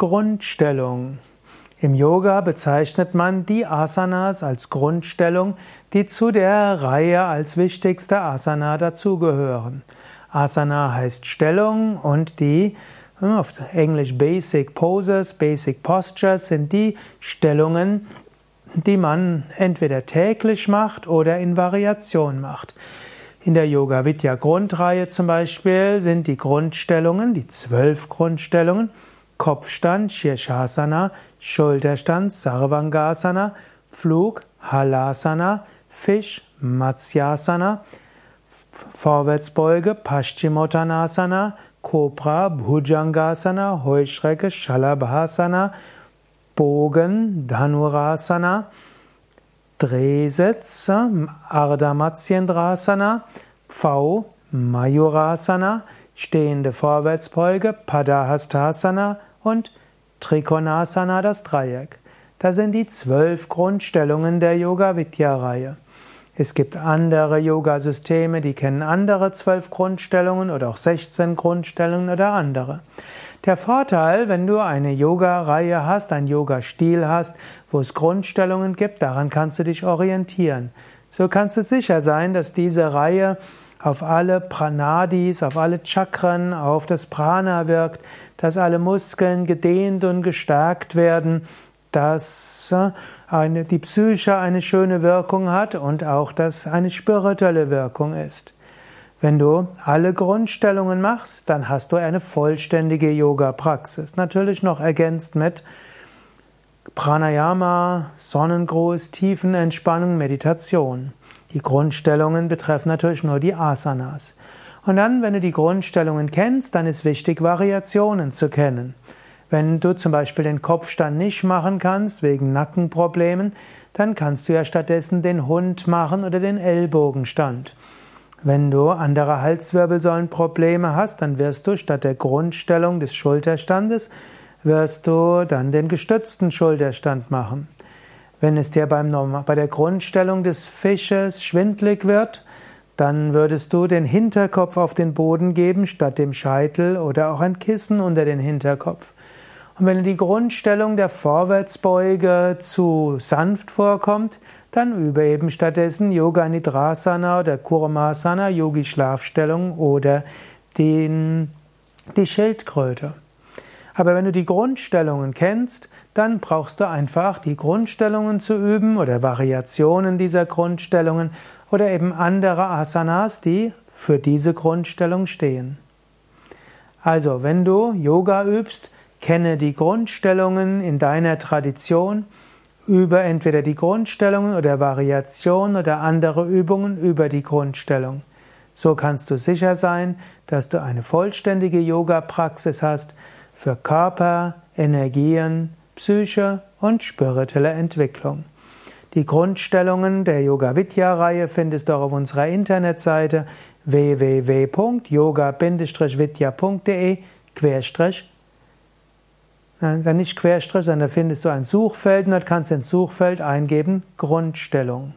Grundstellung. Im Yoga bezeichnet man die Asanas als Grundstellung, die zu der Reihe als wichtigste Asana dazugehören. Asana heißt Stellung und die hm, auf Englisch Basic Poses, Basic Postures sind die Stellungen, die man entweder täglich macht oder in Variation macht. In der Yoga Vidya Grundreihe zum Beispiel sind die Grundstellungen, die zwölf Grundstellungen, Kopfstand, Shirshasana, Schulterstand, Sarvangasana, Flug, Halasana, Fisch, Matsyasana, Vorwärtsbeuge, Paschimottanasana, Cobra, Bhujangasana, Heuschrecke, Shalabhasana, Bogen, Dhanurasana, Drehsitz, Ardha Matsyendrasana, V, Mayurasana, stehende Vorwärtsbeuge, Padahastasana und Trikonasana, das Dreieck. Das sind die zwölf Grundstellungen der Yoga-Vidya-Reihe. Es gibt andere Yoga-Systeme, die kennen andere zwölf Grundstellungen oder auch 16 Grundstellungen oder andere. Der Vorteil, wenn du eine Yoga-Reihe hast, einen Yoga-Stil hast, wo es Grundstellungen gibt, daran kannst du dich orientieren. So kannst du sicher sein, dass diese Reihe auf alle Pranadis, auf alle Chakren, auf das Prana wirkt, dass alle Muskeln gedehnt und gestärkt werden, dass äh, eine, die Psyche eine schöne Wirkung hat und auch, dass eine spirituelle Wirkung ist. Wenn du alle Grundstellungen machst, dann hast du eine vollständige Yoga-Praxis. Natürlich noch ergänzt mit Pranayama, Sonnengruß, Tiefenentspannung, Meditation. Die Grundstellungen betreffen natürlich nur die Asanas. Und dann, wenn du die Grundstellungen kennst, dann ist wichtig, Variationen zu kennen. Wenn du zum Beispiel den Kopfstand nicht machen kannst, wegen Nackenproblemen, dann kannst du ja stattdessen den Hund machen oder den Ellbogenstand. Wenn du andere Halswirbelsäulenprobleme hast, dann wirst du statt der Grundstellung des Schulterstandes, wirst du dann den gestützten Schulterstand machen. Wenn es dir beim, bei der Grundstellung des Fisches schwindlig wird, dann würdest du den Hinterkopf auf den Boden geben statt dem Scheitel oder auch ein Kissen unter den Hinterkopf. Und wenn die Grundstellung der Vorwärtsbeuge zu sanft vorkommt, dann übe eben stattdessen Yoga Nidrasana oder Kurmasana, Yogi Schlafstellung oder den, die Schildkröte. Aber wenn du die Grundstellungen kennst, dann brauchst du einfach die Grundstellungen zu üben oder Variationen dieser Grundstellungen oder eben andere Asanas, die für diese Grundstellung stehen. Also, wenn du Yoga übst, kenne die Grundstellungen in deiner Tradition über entweder die Grundstellungen oder Variationen oder andere Übungen über die Grundstellung. So kannst du sicher sein, dass du eine vollständige Yoga-Praxis hast für Körper, Energien, Psyche und spirituelle Entwicklung. Die Grundstellungen der Yoga Vidya Reihe findest du auch auf unserer Internetseite www.yoga-vidya.de dann nicht Querstrich, sondern da findest du ein Suchfeld und dort kannst du ins Suchfeld eingeben Grundstellung.